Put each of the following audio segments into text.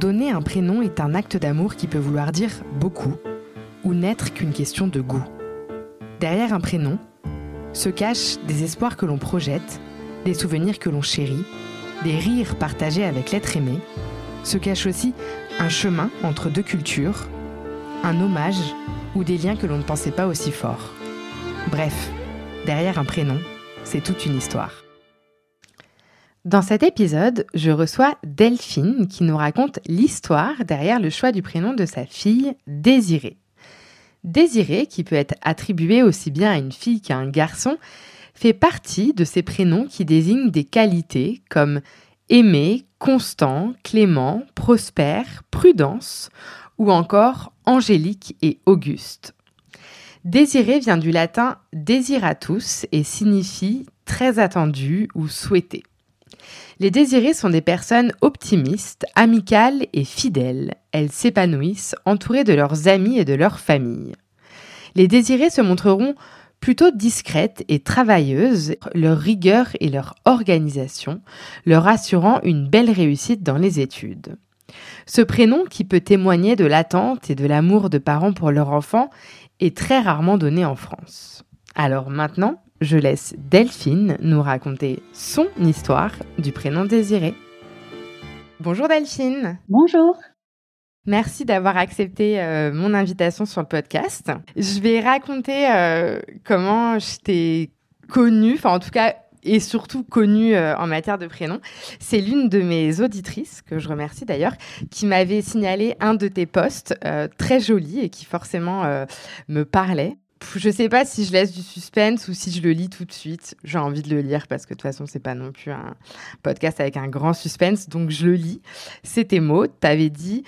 Donner un prénom est un acte d'amour qui peut vouloir dire beaucoup ou n'être qu'une question de goût. Derrière un prénom se cachent des espoirs que l'on projette, des souvenirs que l'on chérit, des rires partagés avec l'être aimé, se cache aussi un chemin entre deux cultures, un hommage ou des liens que l'on ne pensait pas aussi forts. Bref, derrière un prénom, c'est toute une histoire. Dans cet épisode, je reçois Delphine qui nous raconte l'histoire derrière le choix du prénom de sa fille, Désirée. Désirée, qui peut être attribué aussi bien à une fille qu'à un garçon, fait partie de ces prénoms qui désignent des qualités comme aimé, constant, clément, prospère, prudence ou encore angélique et auguste. Désiré vient du latin desiratus et signifie très attendu ou souhaité. Les désirées sont des personnes optimistes, amicales et fidèles. Elles s'épanouissent entourées de leurs amis et de leur famille. Les désirées se montreront plutôt discrètes et travailleuses, leur rigueur et leur organisation leur assurant une belle réussite dans les études. Ce prénom, qui peut témoigner de l'attente et de l'amour de parents pour leur enfant, est très rarement donné en France. Alors maintenant, je laisse Delphine nous raconter son histoire du prénom désiré. Bonjour Delphine. Bonjour. Merci d'avoir accepté euh, mon invitation sur le podcast. Je vais raconter euh, comment je t'ai connue, enfin en tout cas et surtout connue euh, en matière de prénom. C'est l'une de mes auditrices, que je remercie d'ailleurs, qui m'avait signalé un de tes posts très joli et qui forcément me parlait je sais pas si je laisse du suspense ou si je le lis tout de suite. J'ai envie de le lire parce que de toute façon, c'est pas non plus un podcast avec un grand suspense. Donc, je le lis. C'était mots. Tu avais dit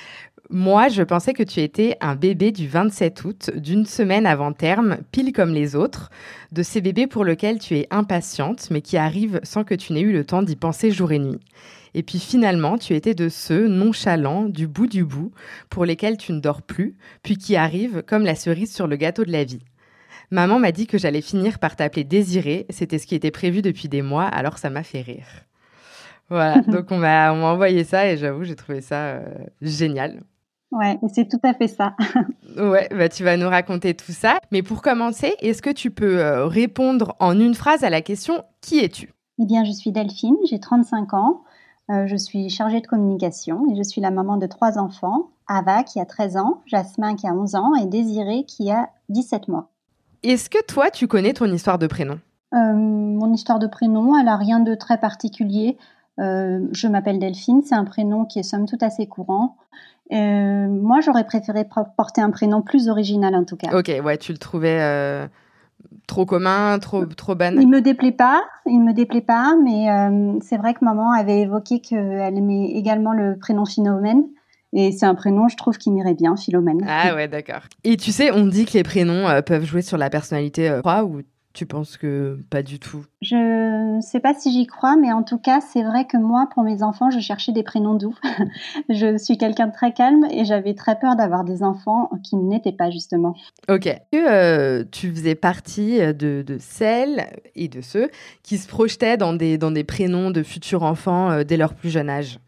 Moi, je pensais que tu étais un bébé du 27 août, d'une semaine avant terme, pile comme les autres, de ces bébés pour lesquels tu es impatiente, mais qui arrivent sans que tu n'aies eu le temps d'y penser jour et nuit. Et puis finalement, tu étais de ceux nonchalants du bout du bout pour lesquels tu ne dors plus, puis qui arrivent comme la cerise sur le gâteau de la vie. Maman m'a dit que j'allais finir par t'appeler Désiré. C'était ce qui était prévu depuis des mois, alors ça m'a fait rire. Voilà, donc on m'a envoyé ça et j'avoue, j'ai trouvé ça euh, génial. Ouais, c'est tout à fait ça. ouais, bah tu vas nous raconter tout ça. Mais pour commencer, est-ce que tu peux euh, répondre en une phrase à la question Qui es-tu? Eh bien, je suis Delphine, j'ai 35 ans. Euh, je suis chargée de communication et je suis la maman de trois enfants. Ava qui a 13 ans, Jasmin qui a 11 ans et Désiré qui a 17 mois. Est-ce que toi, tu connais ton histoire de prénom? Euh, Mon histoire de prénom, elle a rien de très particulier. Euh, je m'appelle Delphine, c'est un prénom qui est somme toute assez courant. Euh, moi, j'aurais préféré porter un prénom plus original en tout cas. Ok, ouais, tu le trouvais trop commun, trop, trop banal Il me déplaît pas, il me déplaît pas, mais c'est vrai que maman avait évoqué qu'elle aimait également le prénom Phénomène. Et c'est un prénom, je trouve, qui m'irait bien, Philomène. Ah ouais, d'accord. Et tu sais, on dit que les prénoms euh, peuvent jouer sur la personnalité, euh, ou tu penses que pas du tout? Je ne sais pas si j'y crois, mais en tout cas, c'est vrai que moi, pour mes enfants, je cherchais des prénoms doux. je suis quelqu'un de très calme et j'avais très peur d'avoir des enfants qui n'étaient pas, justement. Ok. Euh, tu faisais partie de, de, celles et de ceux qui se projetaient dans des, dans des prénoms de futurs enfants euh, dès leur plus jeune âge?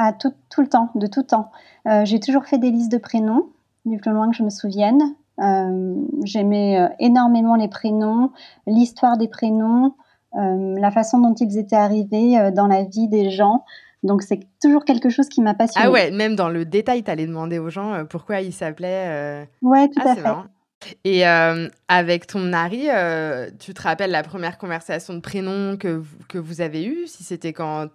Ah, tout, tout, le temps, de tout temps. Euh, j'ai toujours fait des listes de prénoms, du plus loin que je me souvienne. Euh, j'aimais euh, énormément les prénoms, l'histoire des prénoms, la façon dont ils étaient arrivés dans la vie des gens. Donc c'est toujours quelque chose qui m'a passionné. Ah ouais, même dans le détail, tu allais demander aux gens pourquoi ils s'appelaient. Ouais, tout ah, à fait. Et avec ton mari, tu te rappelles la première conversation de prénom que, que vous avez eue Si c'était quand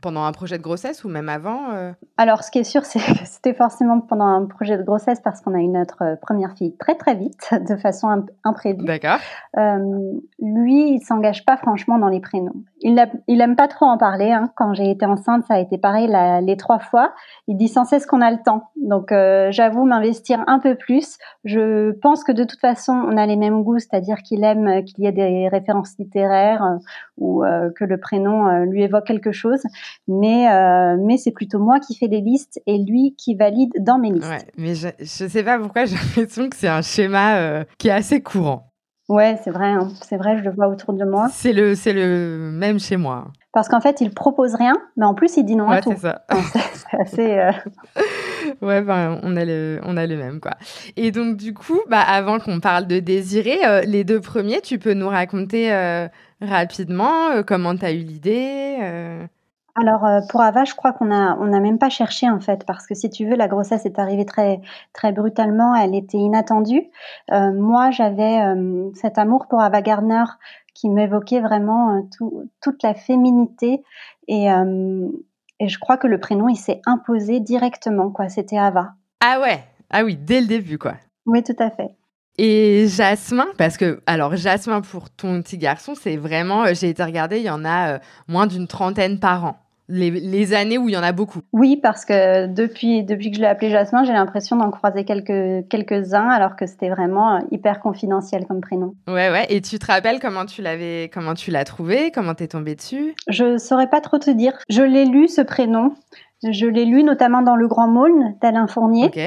pendant un projet de grossesse ou même avant euh Alors, ce qui est sûr, c'est que c'était forcément pendant un projet de grossesse parce qu'on a eu notre euh, première fille très très vite, de façon imprévue. D'accord. Euh, lui, il s'engage pas franchement dans les prénoms. Il, il aime pas trop en parler. Hein. Quand j'ai été enceinte, ça a été pareil les trois fois. Il dit sans cesse qu'on a le temps. Donc, j'avoue m'investir un peu plus. Je pense que de toute façon, on a les mêmes goûts, c'est-à-dire qu'il aime qu'il y ait des références littéraires ou que le prénom lui évoque quelque chose mais, euh, mais c'est plutôt moi qui fais les listes et lui qui valide dans mes listes. Ouais, mais je ne sais pas pourquoi j'ai l'impression que c'est un schéma euh, qui est assez courant. Ouais, c'est vrai, hein. c'est vrai, je le vois autour de moi. C'est le, c'est le même chez moi. Parce qu'en fait, il propose rien, mais en plus, il dit non ouais, à tout. c'est ça. c'est assez. Euh, ouais, ben, on a le, on a le même quoi. Et donc du coup, bah, avant qu'on parle de désirer, euh, les deux premiers, tu peux nous raconter euh, rapidement comment tu as eu l'idée. Alors euh, pour Ava, je crois qu'on a on n'a même pas cherché en fait parce que si tu veux, la grossesse est arrivée très très brutalement, elle était inattendue. Euh, moi, j'avais euh, cet amour pour Ava Gardner qui m'évoquait vraiment toute la féminité et et je crois que le prénom il s'est imposé directement quoi. C'était Ava. Ah ouais, ah oui, dès le début quoi. Oui, tout à fait. Et Jasmin, parce que, alors Jasmin pour ton petit garçon, c'est vraiment, j'ai été regarder, il y en a moins d'une trentaine par an les, années où il y en a beaucoup. Oui, parce que depuis, depuis que je l'ai appelé Jasmin, j'ai l'impression d'en croiser quelques, quelques-uns, alors que c'était vraiment euh, hyper confidentiel comme prénom. Ouais, ouais. Et tu te rappelles comment tu l'avais, comment tu l'as trouvé, comment t'es tombée dessus? Je saurais pas trop te dire. Je l'ai lu ce prénom. Je l'ai lu notamment dans Le Grand Maulne d'Alain Fournier. Ok.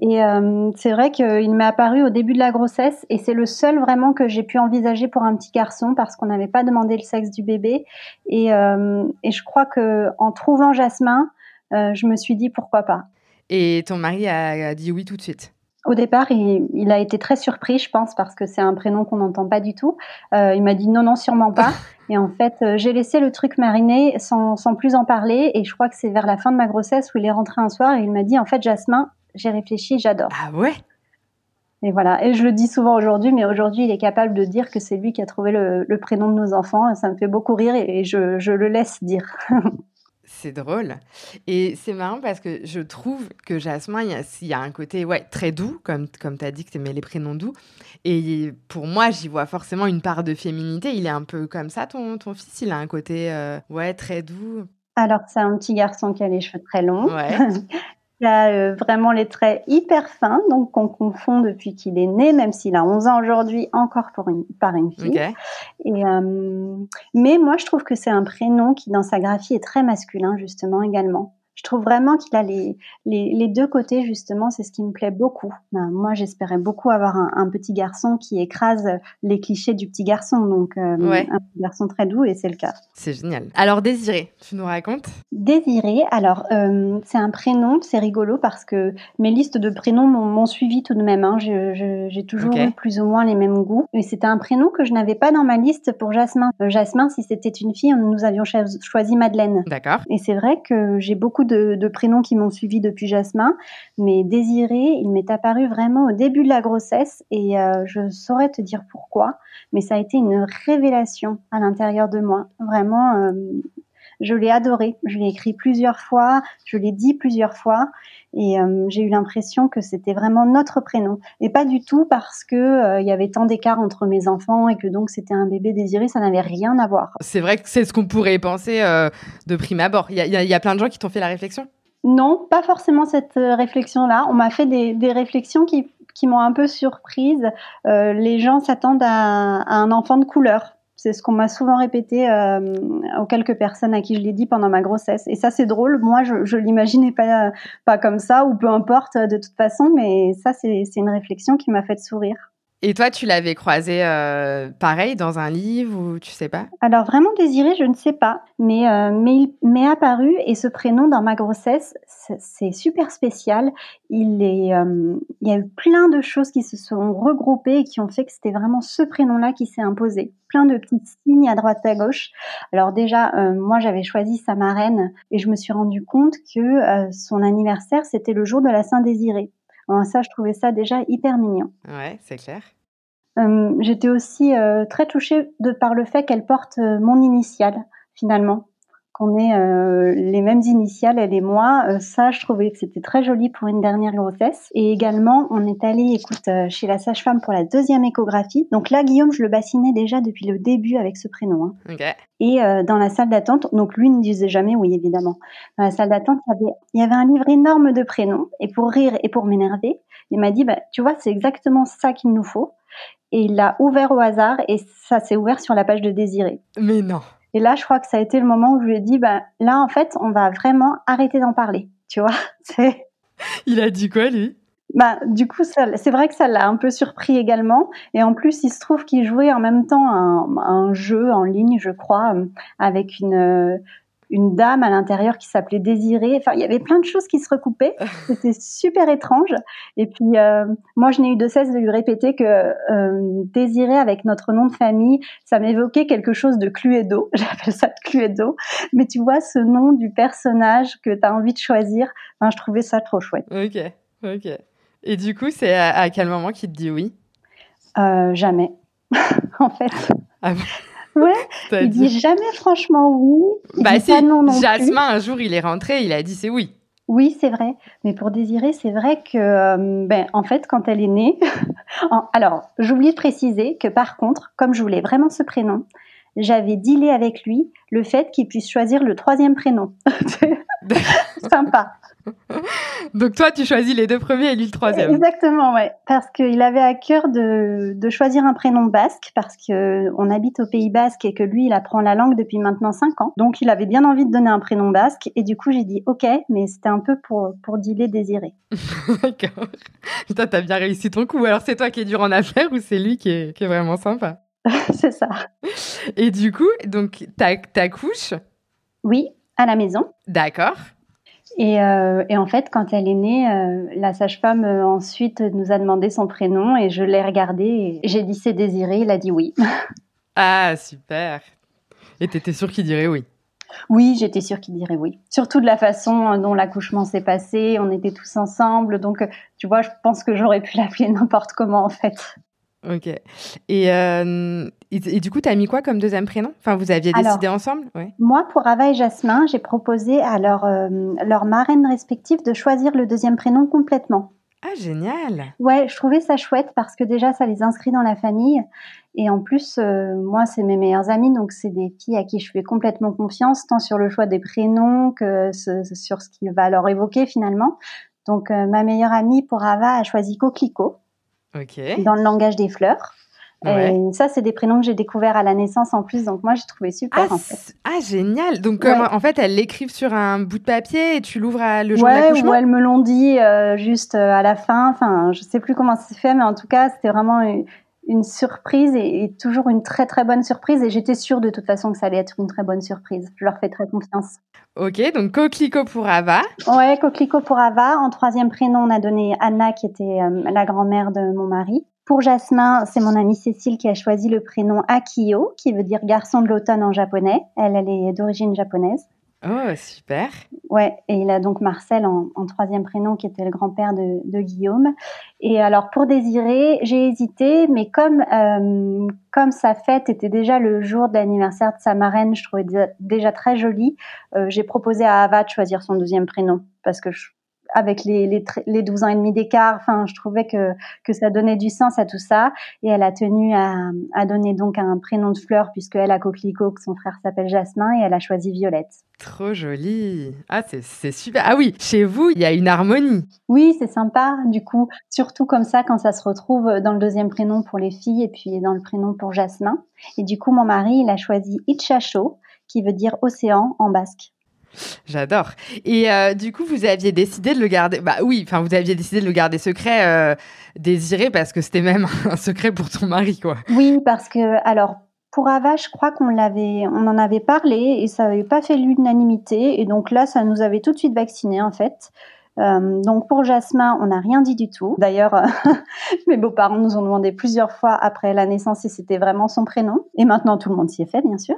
Et euh, c'est vrai qu'il m'est apparu au début de la grossesse et c'est le seul vraiment que j'ai pu envisager pour un petit garçon parce qu'on n'avait pas demandé le sexe du bébé. Et, euh, et je crois que en trouvant Jasmin, euh, je me suis dit pourquoi pas. Et ton mari a, dit oui tout de suite? Au départ, il, il, a été très surpris, je pense, parce que c'est un prénom qu'on n'entend pas du tout. il m'a dit non, non, sûrement pas. et en fait, j'ai laissé le truc mariner sans, sans plus en parler. Et je crois que c'est vers la fin de ma grossesse où il est rentré un soir et il m'a dit en fait, Jasmin, j'ai réfléchi, j'adore. Ah ouais? Et voilà, et je le dis souvent aujourd'hui, mais aujourd'hui, il est capable de dire que c'est lui qui a trouvé le, prénom de nos enfants. Ça me fait beaucoup rire et je, je le laisse dire. c'est drôle. Et c'est marrant parce que je trouve que Jasmin, il y a, il y a un côté ouais, très doux, comme, comme tu as dit que tu aimais les prénoms doux. Et pour moi, j'y vois forcément une part de féminité. Il est un peu comme ça, ton, ton fils? Il a un côté euh, ouais, très doux. Alors, c'est un petit garçon qui a les cheveux très longs. Ouais. Il a euh, vraiment les traits hyper fins, donc qu'on confond depuis qu'il est né, même s'il a 11 ans aujourd'hui, encore pour une, par une fille. Et, euh, mais moi, je trouve que c'est un prénom qui, dans sa graphie, est très masculin, justement, également je trouve vraiment qu'il a les, les, les, deux côtés, justement, c'est ce qui me plaît beaucoup. Ben, moi, j'espérais beaucoup avoir un, un, petit garçon qui écrase les clichés du petit garçon, donc euh, un petit garçon très doux, et c'est le cas. C'est génial. Alors, Désiré, tu nous racontes? Désiré, alors, euh, c'est un prénom, c'est rigolo parce que mes listes de prénoms m'ont suivi tout de même. Hein. J'ai toujours eu plus ou moins les mêmes goûts. Et c'était un prénom que je n'avais pas dans ma liste pour Jasmin. Euh, Jasmin, si c'était une fille, nous avions choisi Madeleine. D'accord. Et c'est vrai que j'ai beaucoup de, prénoms qui m'ont suivi depuis Jasmin, mais Désiré, il m'est apparu vraiment au début de la grossesse et euh, je saurais te dire pourquoi, mais ça a été une révélation à l'intérieur de moi. Vraiment, euh, je l'ai adoré. Je l'ai écrit plusieurs fois, je l'ai dit plusieurs fois, et euh, j'ai eu l'impression que c'était vraiment notre prénom, et pas du tout parce que il y avait tant d'écart entre mes enfants et que donc c'était un bébé désiré. Ça n'avait rien à voir. C'est vrai que c'est ce qu'on pourrait penser de prime abord. Il y, y a, plein de gens qui t'ont fait la réflexion? Non, pas forcément cette réflexion-là. On m'a fait des, des réflexions qui, qui m'ont un peu surprise. Euh, les gens s'attendent à, à, un enfant de couleur. C'est ce qu'on m'a souvent répété euh, aux quelques personnes à qui je l'ai dit pendant ma grossesse. Et ça, c'est drôle. Moi, je, l'imaginais pas, pas comme ça, ou peu importe de toute façon, mais ça, c'est une réflexion qui m'a fait sourire. Et toi, tu l'avais croisé euh, pareil dans un livre ou tu sais pas? Alors vraiment désiré, je ne sais pas, mais euh, mais il m'est apparu et ce prénom dans ma grossesse, c'est super spécial. Il est, euh, il y a eu plein de choses qui se sont regroupées et qui ont fait que c'était vraiment ce prénom-là qui s'est imposé. Plein de petits signes à droite à gauche. Alors déjà, moi j'avais choisi sa marraine et je me suis rendu compte que son anniversaire c'était le jour de la Saint Désiré ça, je trouvais ça déjà hyper mignon. Ouais, c'est clair. Euh, j'étais aussi euh, très touchée de par le fait qu'elle porte euh, mon initiale, finalement qu'on ait euh, les mêmes initiales, elle et moi. Euh, ça, je trouvais que c'était très joli pour une dernière grossesse. Et également, on est allé, écoute, chez la sage-femme pour la deuxième échographie. Donc là, Guillaume, je le bassinais déjà depuis le début avec ce prénom. Hein. Et dans la salle d'attente, donc lui ne disait jamais oui, évidemment. Dans la salle d'attente, il y avait, il y avait un livre énorme de prénoms. Et pour rire et pour m'énerver, il m'a dit, bah, tu vois, c'est exactement ça qu'il nous faut. Et il l'a ouvert au hasard et ça s'est ouvert sur la page de Désiré. Mais non. Et là, je crois que ça a été le moment où je lui ai dit, bah, là, en fait, on va vraiment arrêter d'en parler. Tu vois Il a dit quoi, lui? Bah, du coup, c'est vrai que ça l'a un peu surpris également. Et en plus, il se trouve qu'il jouait en même temps un, un, jeu en ligne, je crois, avec une, une dame à l'intérieur qui s'appelait Désirée. Enfin, il y avait plein de choses qui se recoupaient. C'était super étrange. Et puis, euh, moi, je n'ai eu de cesse de lui répéter que euh, Désirée, avec notre nom de famille, ça m'évoquait quelque chose de Cluedo. J'appelle ça Cluedo. Mais tu vois, ce nom du personnage que tu as envie de choisir, enfin, je trouvais ça trop chouette. Ok, ok. Et du coup, c'est à, quel moment qu'il te dit oui? Euh, Jamais, en fait. Ah Ouais, il dit... jamais franchement oui. bah si, non Jasmin, un jour, il est rentré, il a dit c'est oui. Oui, c'est vrai. Mais pour Désirée, c'est vrai que, euh, ben, en fait, quand elle est née, alors, j'oublie de préciser que par contre, comme je voulais vraiment ce prénom, j'avais dealé avec lui le fait qu'il puisse choisir le troisième prénom. Sympa. Donc toi, tu choisis les deux premiers et lui le troisième. Exactement, ouais. Parce qu'il avait à cœur de, de, choisir un prénom basque, parce que on habite au Pays Basque et que lui, il apprend la langue depuis maintenant cinq ans. Donc il avait bien envie de donner un prénom basque. Et du coup, j'ai dit OK, mais c'était un peu pour, pour dealer désiré. D'accord. Putain, t'as bien réussi ton coup. Alors c'est toi qui es dur en affaires ou c'est lui qui est, qui est vraiment sympa? C'est ça. Et du coup, donc t'accouches Oui, à la maison. D'accord. Et, euh, et, en fait, quand elle est née, euh, la sage-femme euh, ensuite nous a demandé son prénom et je l'ai regardé et j'ai dit c'est désiré. Il a dit oui. ah super. Et t'étais sûre qu'il dirait oui? Oui, j'étais sûre qu'il dirait oui. Surtout de la façon dont l'accouchement s'est passé. On était tous ensemble, donc tu vois, je pense que j'aurais pu l'appeler n'importe comment en fait. Ok. Et, euh, et, du coup, tu as mis quoi comme deuxième prénom? Enfin, vous aviez décidé ensemble? Moi, pour Ava et Jasmin, j'ai proposé à leur, euh, leur marraine respective de choisir le deuxième prénom complètement. Ah, génial Ouais, je trouvais ça chouette parce que déjà, ça les inscrit dans la famille. Et en plus, euh, moi, c'est mes meilleures amies, donc c'est des filles à qui je fais complètement confiance, tant sur le choix des prénoms que sur ce qu'il va leur évoquer finalement. Donc, ma meilleure amie pour Ava a choisi Coquelicot dans le langage des fleurs. Et ça, c'est des prénoms que j'ai découverts à la naissance en plus, donc moi j'ai trouvé super ah, en fait. Ah génial Donc en fait, elles l'écrivent sur un bout de papier et tu l'ouvres le jour de l'accouchement? ou elles me l'ont dit euh, juste euh, à la fin. Enfin, je sais plus comment c'est fait, mais en tout cas, c'était vraiment une, surprise et, toujours une très très bonne surprise. Et j'étais sûre de toute façon que ça allait être une très bonne surprise. Je leur fais très confiance. Ok, donc Coquelicot pour Ava. Ouais, Coquelicot pour Ava. En troisième prénom, on a donné Anna, qui était euh, la grand-mère de mon mari. Pour Jasmin, c'est mon amie Cécile qui a choisi le prénom Akiyo, qui veut dire garçon de l'automne en japonais. Elle, elle est d'origine japonaise. Oh, super. Ouais, et il a donc Marcel en, troisième prénom, qui était le grand-père de, Guillaume. Et alors, pour Désiré, j'ai hésité, mais comme, euh, comme sa fête était déjà le jour de l'anniversaire de sa marraine, je trouvais déjà, très jolie, euh, j'ai proposé à Ava de choisir son deuxième prénom, parce que je, avec les, les, les 12 ans et demi d'écart. Enfin, je trouvais que, que ça donnait du sens à tout ça. Et elle a tenu à, à donner donc un prénom de fleur, puisqu'elle a Coquelicot, que son frère s'appelle Jasmin, et elle a choisi Violette. Trop joli. Ah, c'est super. Ah oui, chez vous, il y a une harmonie. Oui, c'est sympa, du coup. Surtout comme ça, quand ça se retrouve dans le deuxième prénom pour les filles et puis dans le prénom pour Jasmin. Et du coup, mon mari, il a choisi Itchacho, qui veut dire océan en basque. J'adore. Et euh, du coup, vous aviez décidé de le garder. Bah oui, enfin, vous aviez décidé de le garder secret, euh, désiré, parce que c'était même un secret pour ton mari, quoi. Oui, parce que alors pour Ava, je crois qu'on l'avait, on en avait parlé et ça n'avait pas fait l'unanimité. Et donc là, ça nous avait tout de suite vacciné en fait. Euh, donc pour Jasmin, on n'a rien dit du tout. D'ailleurs, mes beaux-parents nous ont demandé plusieurs fois après la naissance si c'était vraiment son prénom. Et maintenant, tout le monde s'y est fait, bien sûr.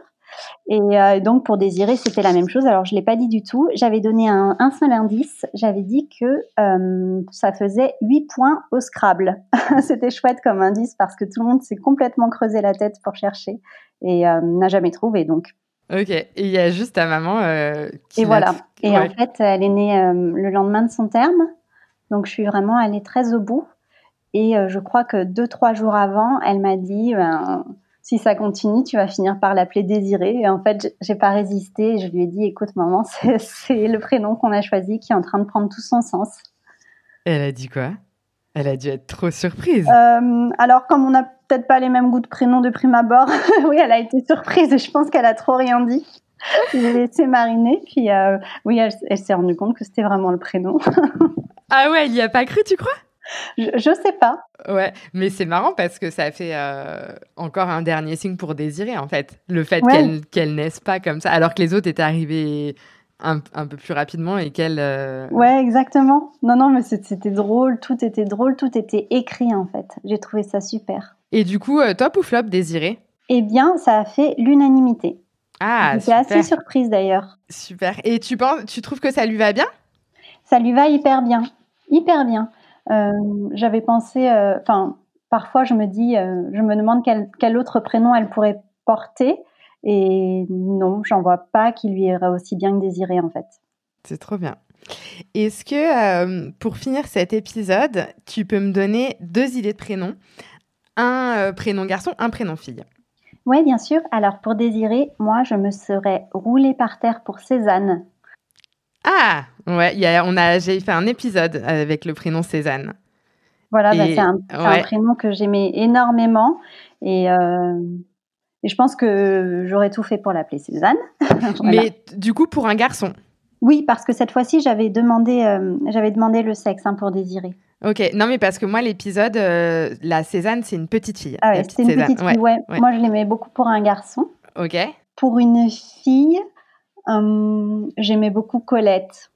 Et euh, donc pour désirer, c'était la même chose. Alors je l'ai pas dit du tout. J'avais donné un, un, seul indice. J'avais dit que euh, ça faisait 8 points au Scrabble. c'était chouette comme indice parce que tout le monde s'est complètement creusé la tête pour chercher et euh, n'a jamais trouvé. Donc. Ok. Et il y a juste ta maman. qui et voilà. Et en fait, elle est née le lendemain de son terme. Donc je suis vraiment allée très au bout. Et je crois que deux trois jours avant, elle m'a dit. Si ça continue, tu vas finir par l'appeler Désiré. Et en fait, j'ai pas résisté. Je lui ai dit, écoute, maman, c'est le prénom qu'on a choisi qui est en train de prendre tout son sens. Et elle a dit quoi? Elle a dû être trop surprise. Euh, alors, comme on n'a peut-être pas les mêmes goûts de prénom de prime abord, oui, elle a été surprise et je pense qu'elle a trop rien dit. J'ai laissé mariner, puis euh, oui, elle, s'est rendue compte que c'était vraiment le prénom. ah ouais, elle y a pas cru, tu crois? Je, sais pas. Ouais, mais c'est marrant parce que ça fait euh, encore un dernier signe pour désirer, en fait. Le fait qu'elle qu'elle naisse pas comme ça, alors que les autres étaient arrivés un, un peu plus rapidement et qu'elle. Euh, ouais, exactement. Non, non, mais c'était drôle, tout était drôle, tout était écrit, en fait. J'ai trouvé ça super. Et du coup, euh, top ou flop, désiré? Eh bien, ça a fait l'unanimité. Ah, J'étais assez surprise d'ailleurs. Super. Et tu penses, tu trouves que ça lui va bien? Ça lui va hyper bien, hyper bien. Euh, j'avais pensé, euh, enfin, parfois je me dis, euh, je me demande quel, quel, autre prénom elle pourrait porter, et non, j'en vois pas qui lui irait aussi bien que Désiré en fait. C'est trop bien. Est-ce que, pour finir cet épisode, tu peux me donner deux idées de prénoms? Un prénom garçon, un prénom fille. Oui, bien sûr. Alors, pour Désiré, moi, je me serais roulée par terre pour Cézanne. Ah, ouais, y a, on a, j'ai fait un épisode avec le prénom Cézanne. Voilà, bah, c'est un, prénom que j'aimais énormément et, euh, et, je pense que j'aurais tout fait pour l'appeler Cézanne. Mais du coup, pour un garçon Oui, parce que cette fois-ci, j'avais demandé, euh, j'avais demandé le sexe hein, pour désirer. Ok, non mais parce que moi l'épisode, euh, la Cézanne, c'est une petite fille. Ah ouais, c'est une petite fille, ouais. Moi je l'aimais beaucoup pour un garçon. Ok. Pour une fille, Hum, j'aimais beaucoup Colette.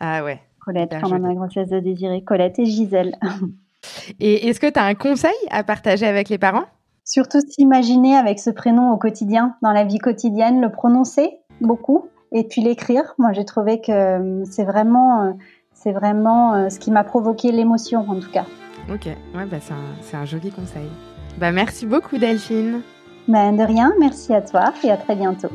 Ah ouais. Colette, pendant ma grossesse de désiré. Colette et Gisèle. Et est-ce que tu as un conseil à partager avec les parents? Surtout s'imaginer avec ce prénom au quotidien, dans la vie quotidienne, le prononcer beaucoup et puis l'écrire. Moi, j'ai trouvé que hum, c'est vraiment, euh, c'est vraiment euh, ce qui m'a provoqué l'émotion, en tout cas. Ok, ouais, bah, c'est un, un, joli conseil. Bah, merci beaucoup, Delphine. Ben, de rien, merci à toi et à très bientôt.